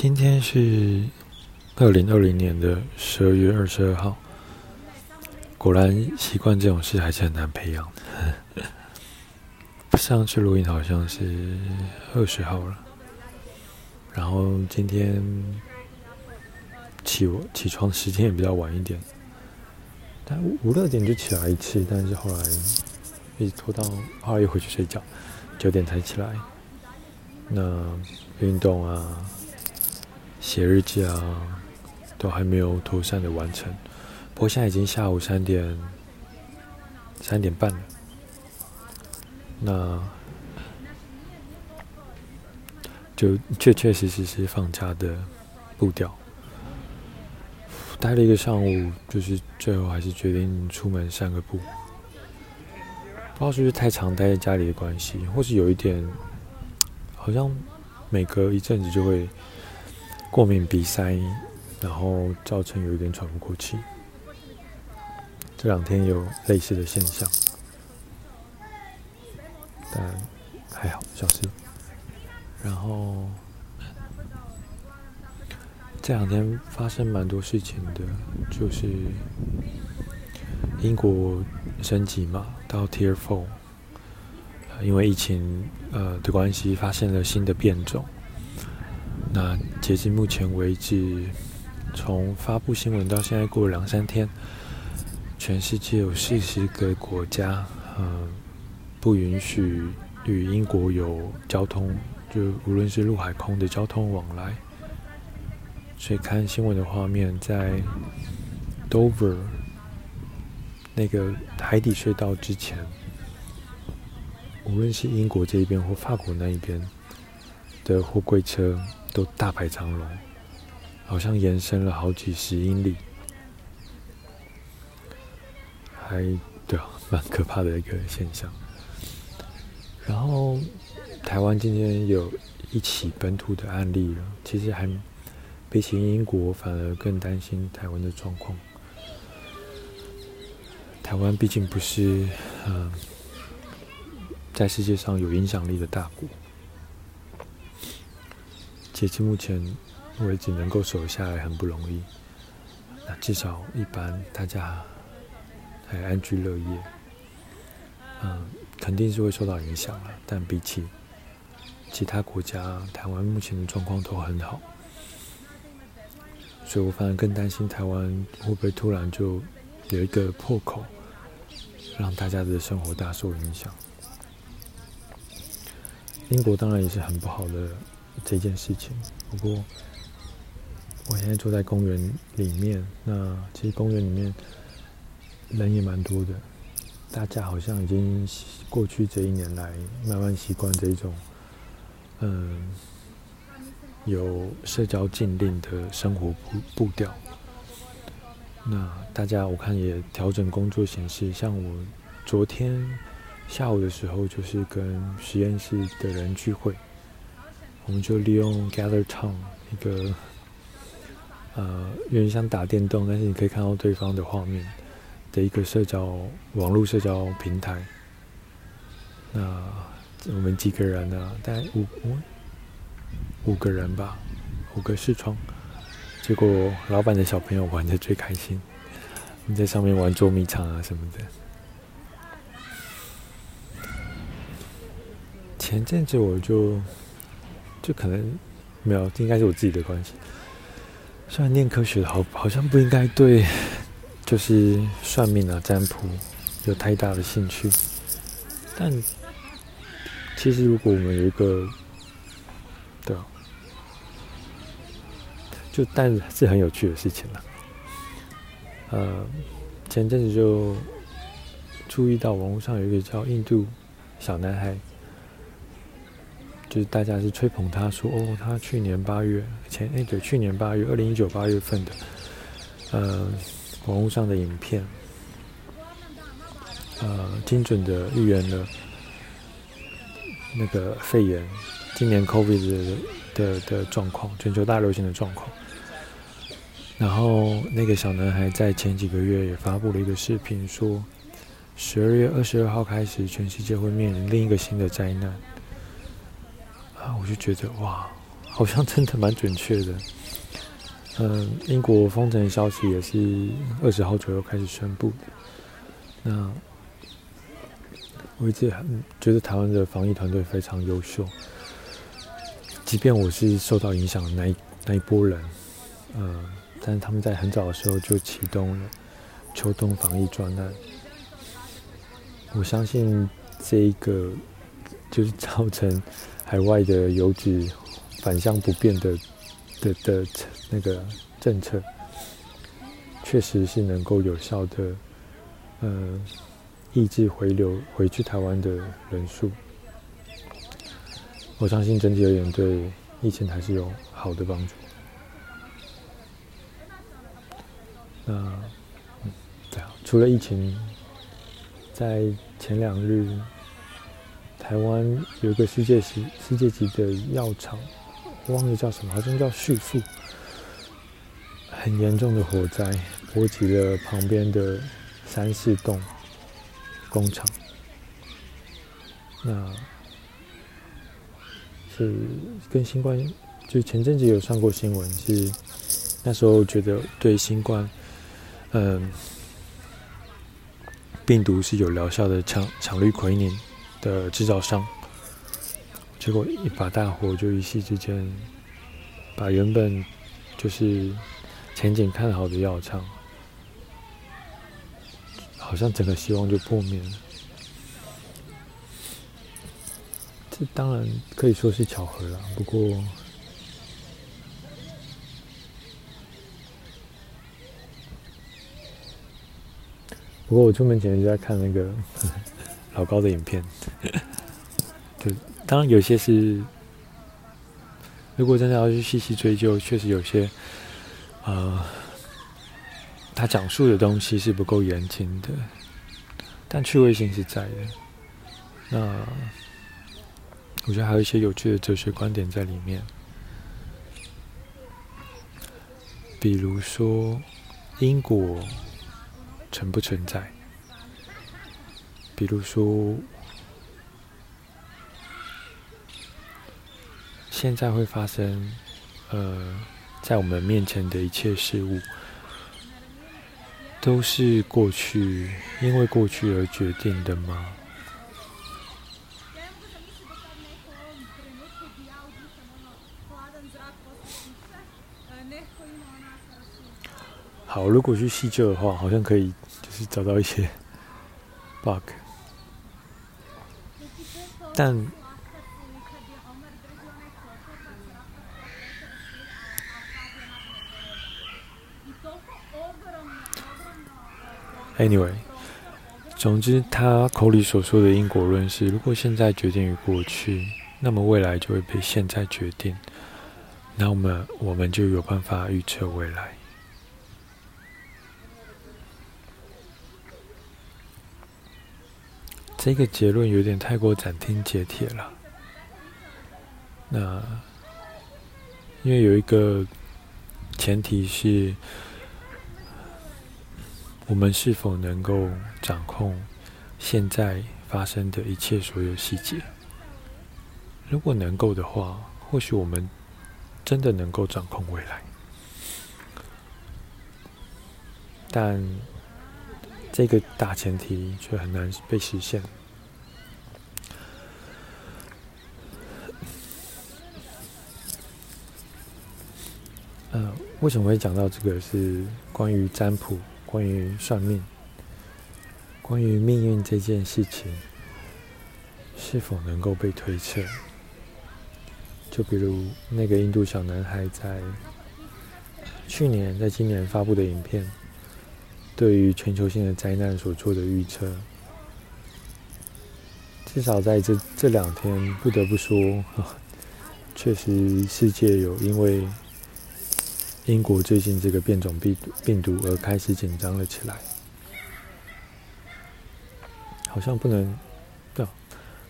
今天是二零二零年的十二月二十二号。果然，习惯这种事还是很难培养的。上次录音好像是二十号了，然后今天起起床时间也比较晚一点，但五六点就起来一次，但是后来一直拖到后来又回去睡觉，九点才起来。那运动啊。写日记啊，都还没有妥善的完成。不过现在已经下午三点，三点半了。那就确确实实是放假的步调。待了一个上午，就是最后还是决定出门散个步。不知道是不是太常待在家里的关系，或是有一点，好像每隔一阵子就会。过敏鼻塞，然后造成有一点喘不过气。这两天有类似的现象，但还好，小事。然后这两天发生蛮多事情的，就是英国升级嘛，到 Tier Four，因为疫情呃的关系，发现了新的变种。那截至目前为止，从发布新闻到现在过了两三天，全世界有四十个国家，嗯，不允许与英国有交通，就无论是陆海空的交通往来。所以看新闻的画面，在 Dover 那个海底隧道之前，无论是英国这一边或法国那一边的货柜车。都大排长龙，好像延伸了好几十英里，还对啊，蛮可怕的一个现象。然后台湾今天有一起本土的案例了，其实还比起英国，反而更担心台湾的状况。台湾毕竟不是嗯，在世界上有影响力的大国。截至目前为止，能够守下来很不容易。那至少一般大家还安居乐业，嗯，肯定是会受到影响了。但比起其他国家，台湾目前的状况都很好，所以我反而更担心台湾会不会突然就有一个破口，让大家的生活大受影响。英国当然也是很不好的。这件事情，不过我现在坐在公园里面，那其实公园里面人也蛮多的，大家好像已经过去这一年来慢慢习惯这一种，嗯，有社交禁令的生活步步调。那大家我看也调整工作形式，像我昨天下午的时候，就是跟实验室的人聚会。我们就利用 Gather Town 一个呃，有点像打电动，但是你可以看到对方的画面的一个社交网络社交平台。那我们几个人呢？大概五五五个人吧，五个视窗。结果老板的小朋友玩得最开心，你在上面玩捉迷藏啊什么的。前阵子我就。就可能没有，应该是我自己的关系。虽然念科学的好，好像不应该对，就是算命啊、占卜有太大的兴趣。但其实，如果我们有一个，对啊，就但是很有趣的事情了。呃，前阵子就注意到网络上有一个叫印度小男孩。就是大家是吹捧他说哦，他去年八月前哎、对，去年八月二零一九八月份的，呃，网络上的影片，呃，精准的预言了那个肺炎，今年 COVID 的的状况，全球大流行的状况。然后那个小男孩在前几个月也发布了一个视频，说十二月二十二号开始，全世界会面临另一个新的灾难。我就觉得哇，好像真的蛮准确的。嗯，英国封城消息也是二十号左右开始宣布的。那我一直很觉得台湾的防疫团队非常优秀，即便我是受到影响的那一那一波人，嗯，但是他们在很早的时候就启动了秋冬防疫专案。我相信这一个就是造成海外的游子返乡不便的的的那个政策，确实是能够有效的，呃，抑制回流回去台湾的人数。我相信整体而言对疫情还是有好的帮助。那，嗯，对啊，除了疫情。在前两日，台湾有一个世界级世界级的药厂，忘了叫什么，好像叫旭富，很严重的火灾波及了旁边的三四栋工厂。那是跟新冠，就前阵子有上过新闻，是那时候觉得对新冠，嗯。病毒是有疗效的强强氯喹宁的制造商，结果一把大火就一夕之间，把原本就是前景看好的药厂，好像整个希望就破灭了。这当然可以说是巧合了，不过。不过我出门前就在看那个老高的影片，对，当然有些是，如果真的要去细细追究，确实有些，呃，他讲述的东西是不够严谨的，但趣味性是在的。那我觉得还有一些有趣的哲学观点在里面，比如说因果。存不存在？比如说，现在会发生，呃，在我们面前的一切事物，都是过去因为过去而决定的吗？好，如果去细究的话，好像可以就是找到一些 bug，但 anyway，总之他口里所说的因果论是：如果现在决定于过去，那么未来就会被现在决定，那我们我们就有办法预测未来。这个结论有点太过斩钉截铁了。那因为有一个前提是，我们是否能够掌控现在发生的一切所有细节？如果能够的话，或许我们真的能够掌控未来。但这个大前提却很难被实现。呃，为什么会讲到这个？是关于占卜、关于算命、关于命运这件事情，是否能够被推测？就比如那个印度小男孩在去年、在今年发布的影片。对于全球性的灾难所做的预测，至少在这这两天，不得不说，确实世界有因为英国最近这个变种病毒病毒而开始紧张了起来，好像不能，对啊，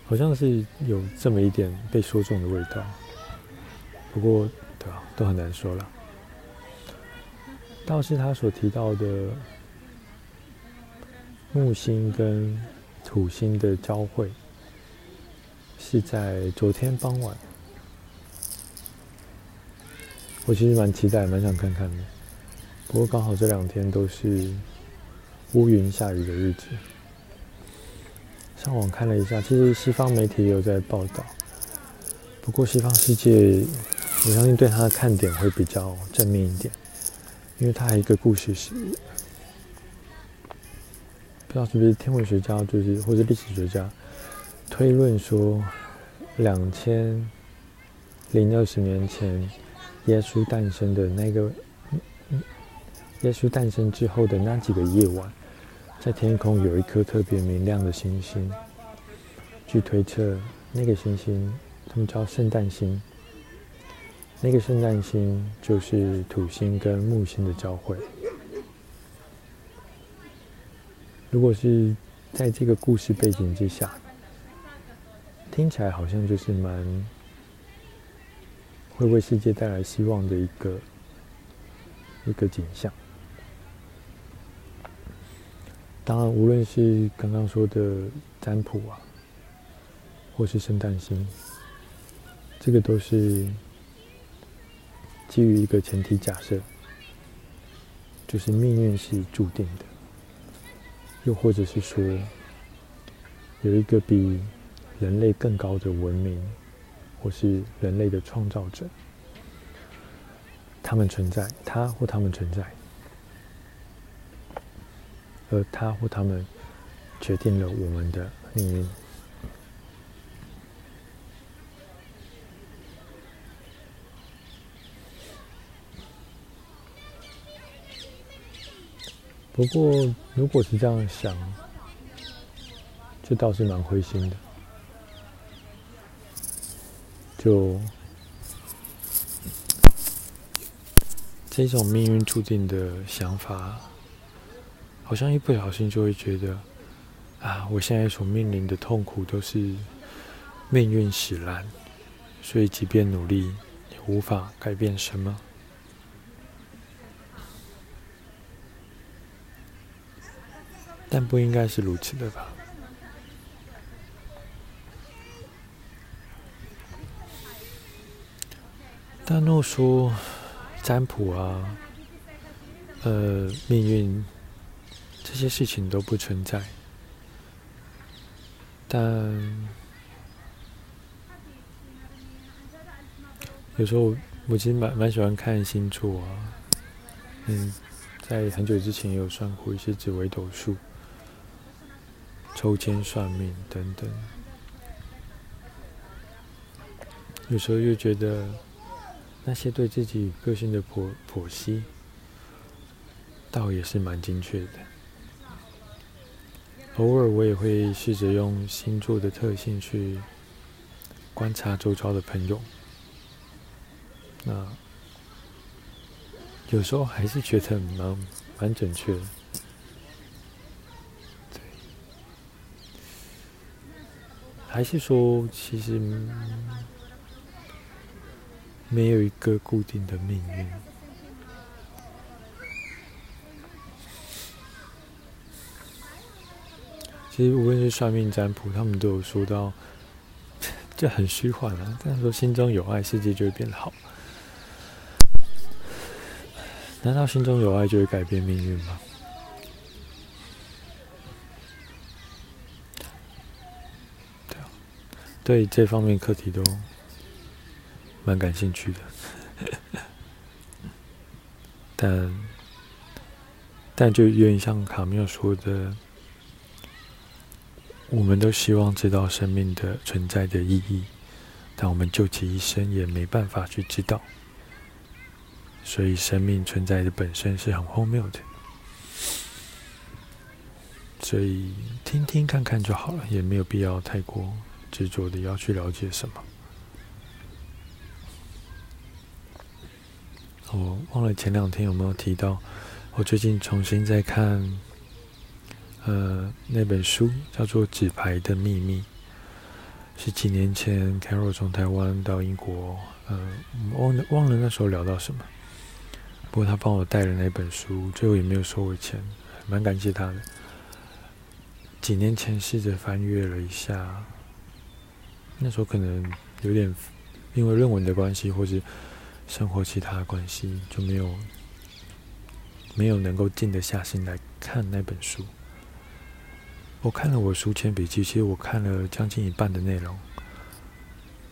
好像是有这么一点被说中的味道。不过，对啊，都很难说了。倒是他所提到的。木星跟土星的交汇是在昨天傍晚。我其实蛮期待，蛮想看看的。不过刚好这两天都是乌云下雨的日子。上网看了一下，其实西方媒体也有在报道。不过西方世界，我相信对它的看点会比较正面一点，因为它还有一个故事是，不知道是不是天文学家，就是或者历史学家推论说，两千零二十年前耶稣诞生的那个，耶稣诞生之后的那几个夜晚。在天空有一颗特别明亮的星星，据推测，那个星星他们叫圣诞星。那个圣诞星就是土星跟木星的交汇。如果是在这个故事背景之下，听起来好像就是蛮会为世界带来希望的一个一个景象。当然，无论是刚刚说的占卜啊，或是圣诞星，这个都是基于一个前提假设，就是命运是注定的，又或者是说，有一个比人类更高的文明，或是人类的创造者，他们存在，他或他们存在。而他或他们决定了我们的命运。不过，如果是这样想，这倒是蛮灰心的。就这种命运注定的想法。好像一不小心就会觉得，啊，我现在所面临的痛苦都是命运使然，所以即便努力也无法改变什么。但不应该是如此的吧？但若说占卜啊，呃，命运。这些事情都不存在，但有时候我其实蛮蛮喜欢看星座啊，嗯，在很久之前也有算过一些紫微斗数、抽签算命等等，有时候又觉得那些对自己个性的剖剖析，倒也是蛮精确的。偶尔我也会试着用星座的特性去观察周遭的朋友，那有时候还是觉得蛮蛮准确的。还是说其实没有一个固定的命运。其实无论是算命占卜，他们都有说到，这很虚幻啊。但是说心中有爱，世界就会变好。难道心中有爱就会改变命运吗？对啊，对这方面课题都蛮感兴趣的。但但就有点像卡缪说的。我们都希望知道生命的存在的意义，但我们究其一生也没办法去知道，所以生命存在的本身是很荒谬的。所以听听看看就好了，也没有必要太过执着的要去了解什么。我忘了前两天有没有提到，我最近重新在看。呃，那本书叫做《纸牌的秘密》，是几年前 Carol 从台湾到英国，呃，忘了忘了那时候聊到什么。不过他帮我带了那本书，最后也没有收我钱，蛮感谢他的。几年前试着翻阅了一下，那时候可能有点因为论文的关系，或是生活其他的关系，就没有没有能够静得下心来看那本书。我看了我书签笔记，其实我看了将近一半的内容。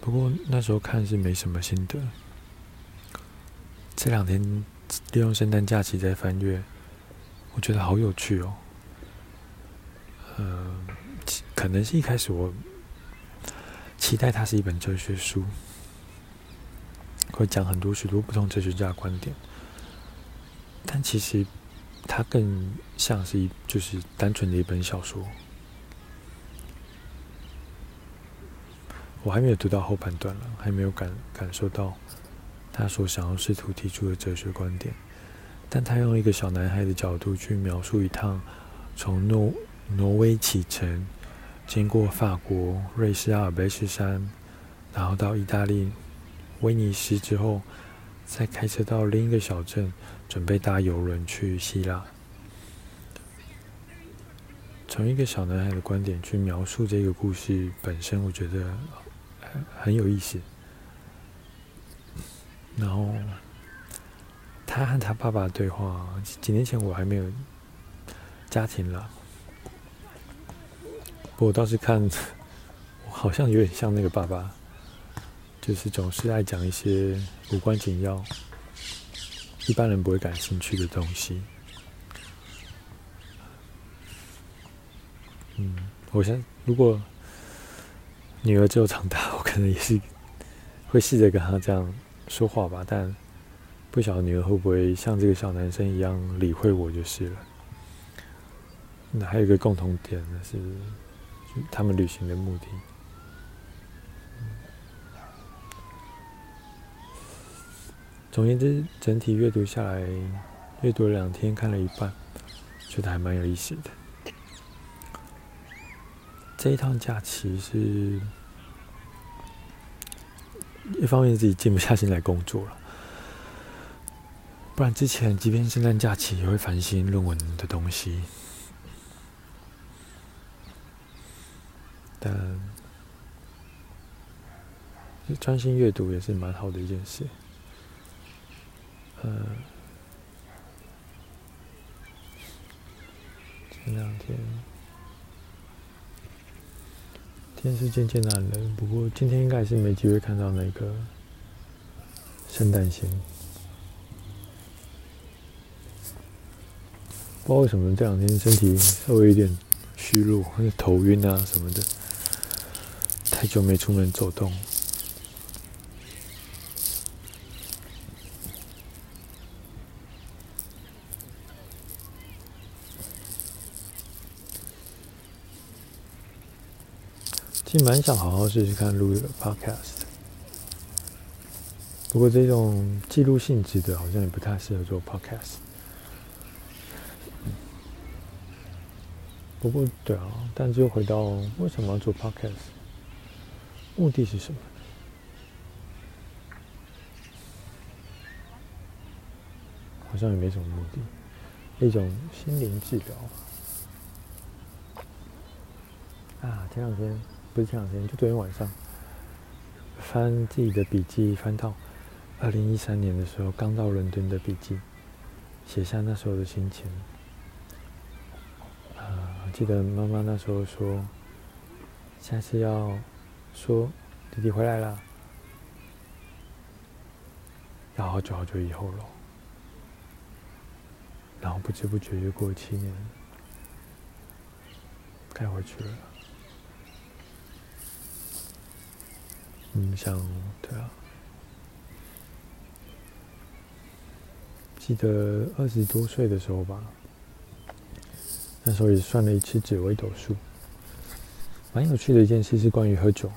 不过那时候看是没什么心得。这两天利用圣诞假期在翻阅，我觉得好有趣哦。呃，可能是一开始我期待它是一本哲学书，会讲很多许多不同哲学家的观点，但其实它更像是一就是单纯的一本小说。我还没有读到后半段了，还没有感感受到他所想要试图提出的哲学观点，但他用一个小男孩的角度去描述一趟从诺挪威启程，经过法国、瑞士阿尔卑斯山，然后到意大利威尼斯之后，再开车到另一个小镇，准备搭邮轮去希腊。从一个小男孩的观点去描述这个故事本身，我觉得很有意思。然后他和他爸爸对话，几年前我还没有家庭了。我倒是看，我好像有点像那个爸爸，就是总是爱讲一些无关紧要、一般人不会感兴趣的东西。嗯，我想如果女儿之后长大，我可能也是会试着跟她这样说话吧，但不晓得女儿会不会像这个小男生一样理会我就是了。那还有一个共同点呢是。他们旅行的目的。总言之，整体阅读下来，阅读了两天，看了一半，觉得还蛮有意思的。这一趟假期是，一方面自己静不下心来工作了，不然之前即便圣诞假期也会烦心论文的东西。但专心阅读也是蛮好的一件事。嗯，前两天天是渐渐暗了，不过今天应该是没机会看到那个圣诞星。不知道为什么这两天身体稍微有点虚弱，或者头晕啊什么的。太久没出门走动，其实蛮想好好试试看录一个 podcast，不过这种记录性质的，好像也不太适合做 podcast。不过对啊，但就回到为什么要做 podcast？目的是什么？好像也没什么目的，一种心灵治疗。啊，前两天不是前两天，就昨天晚上翻自己的笔记，翻到二零一三年的时候，刚到伦敦的笔记，写下那时候的心情。记得妈妈那时候说，下次要。说弟弟回来了，要好久好久以后了，然后不知不觉又过了七年，该回去了。嗯，想对啊，记得二十多岁的时候吧，那时候也算了一次紫微斗数，蛮有趣的一件事是关于喝酒。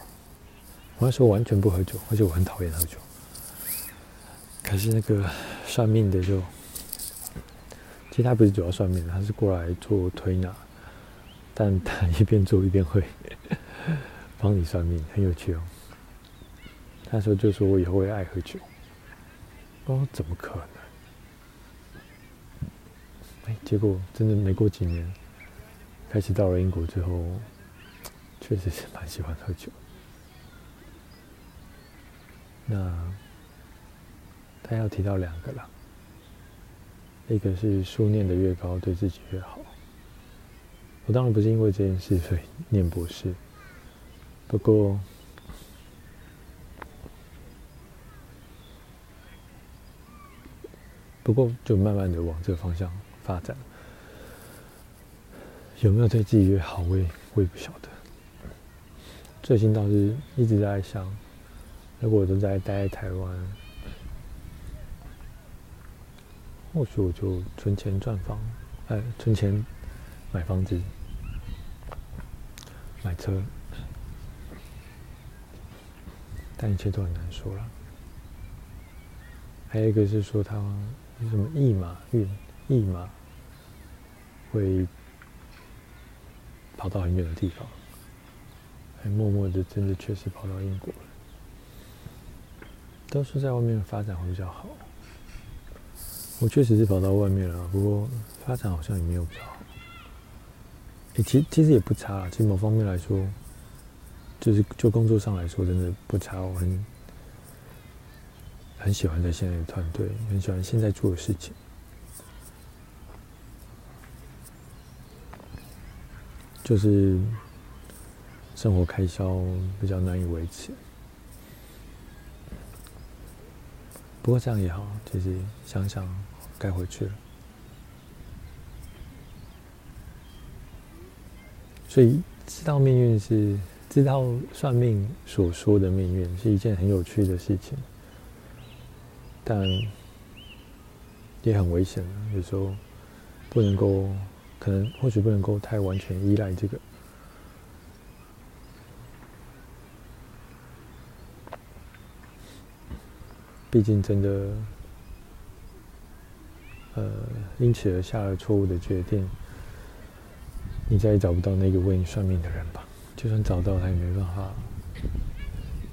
我那时候完全不喝酒，而且我很讨厌喝酒。可是那个算命的就，其实他不是主要算命的，他是过来做推拿，但他 一边做一边会 帮你算命，很有趣哦。那时候就说我以后会爱喝酒，哦，怎么可能？结果真的没过几年，开始到了英国之后，确实是蛮喜欢喝酒。那他要提到两个啦，一个是书念得越高，对自己越好。我当然不是因为这件事所以念博士，不过，不过就慢慢的往这个方向发展。有没有对自己越好，我也我也不晓得。最近倒是一直在想，如果我都在待在台湾，或许我就存钱赚房，哎，存钱买房子、买车，但一切都很难说了。还有一个是说他什么驿马运，驿马会跑到很远的地方。还默默的，真的确实跑到英国了。都说在外面发展会比较好，我确实是跑到外面了，不过发展好像也没有比较好。欸，其其实也不差，其实某方面来说，就是就工作上来说，真的不差。我很很喜欢在现在的团队，很喜欢现在做的事情，就是。生活开销比较难以维持，不过这样也好，其实想想该回去了。所以知道命运是知道算命所说的命运是一件很有趣的事情，但也很危险。有时候不能够，可能或许不能够太完全依赖这个。毕竟，真的，呃，因此而下了错误的决定，你再也找不到那个为你算命的人吧？就算找到，他也没办法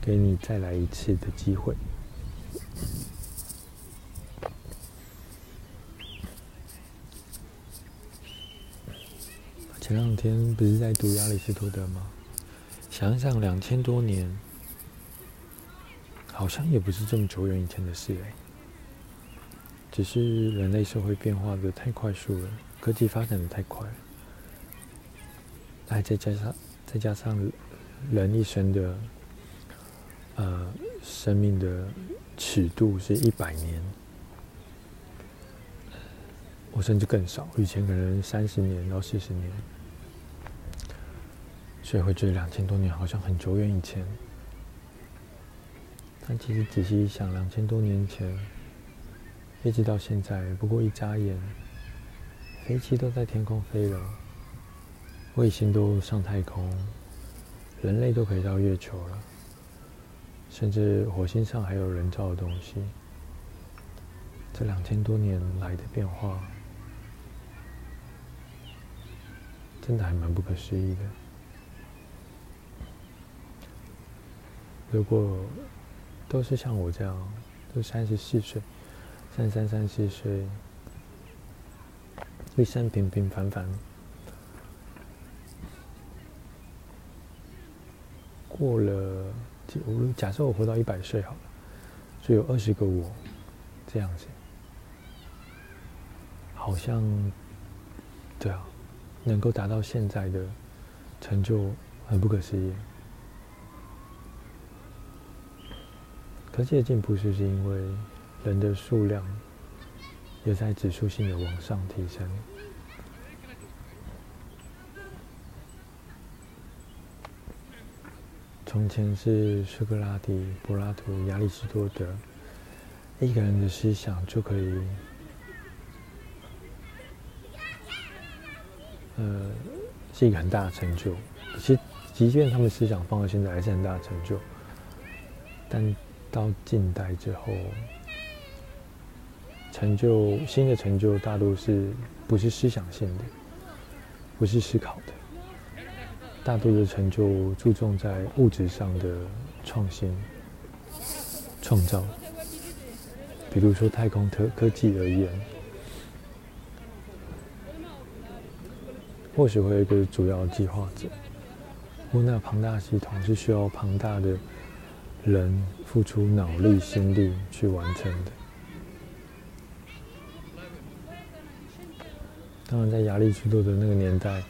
给你再来一次的机会。前两天不是在读亚里士多德吗？想想两千多年。好像也不是这么久远以前的事哎，只是人类社会变化的太快速了，科技发展的太快了，还再加上再加上人一生的呃生命的尺度是一百年，我甚至更少，以前可能三十年到四十年，所以会觉得两千多年好像很久远以前。但其实仔细一想，两千多年前，一直到现在，不过一眨眼，飞机都在天空飞了，卫星都上太空，人类都可以到月球了，甚至火星上还有人造的东西。这两千多年来的变化，真的还蛮不可思议的。如果都是像我这样，都三十四岁，三三三四岁，一生平平凡凡，过了，我假设我活到一百岁好了，就有二十个我，这样子，好像，对啊，能够达到现在的成就，很不可思议。科技的进步是不是因为人的数量也在指数性的往上提升？从前是苏格拉底、柏拉图、亚里士多德，一个人的思想就可以，呃，是一个很大的成就。其实，即便他们思想放到现在，还是很大的成就，但。到近代之后，成就新的成就大多是不是思想性的，不是思考的，大多的成就注重在物质上的创新、创造。比如说太空科科技而言，或许会有一个主要计划者，不过那庞大系统是需要庞大的。人付出脑力心力去完成的。当然在压力最多的那个年代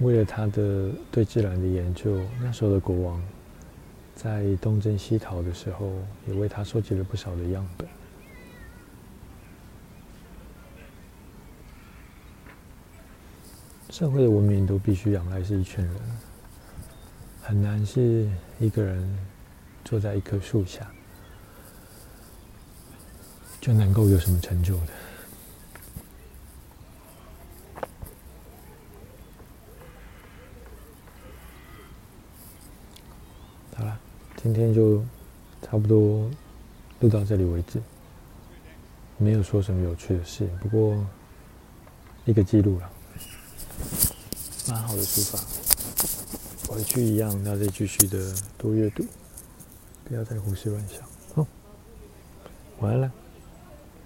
为了他的对自然的研究那时候的国王在东征西讨的时候也为他收集了不少的样本。社会的文明都必须仰赖是一群人很难是一个人坐在一棵树下就能够有什么成就的。好了今天就差不多录到这里为止，没有说什么有趣的事，不过一个记录了，蛮好的书法。回去一样要再继续的多阅读，不要再胡思乱想。好，晚安了。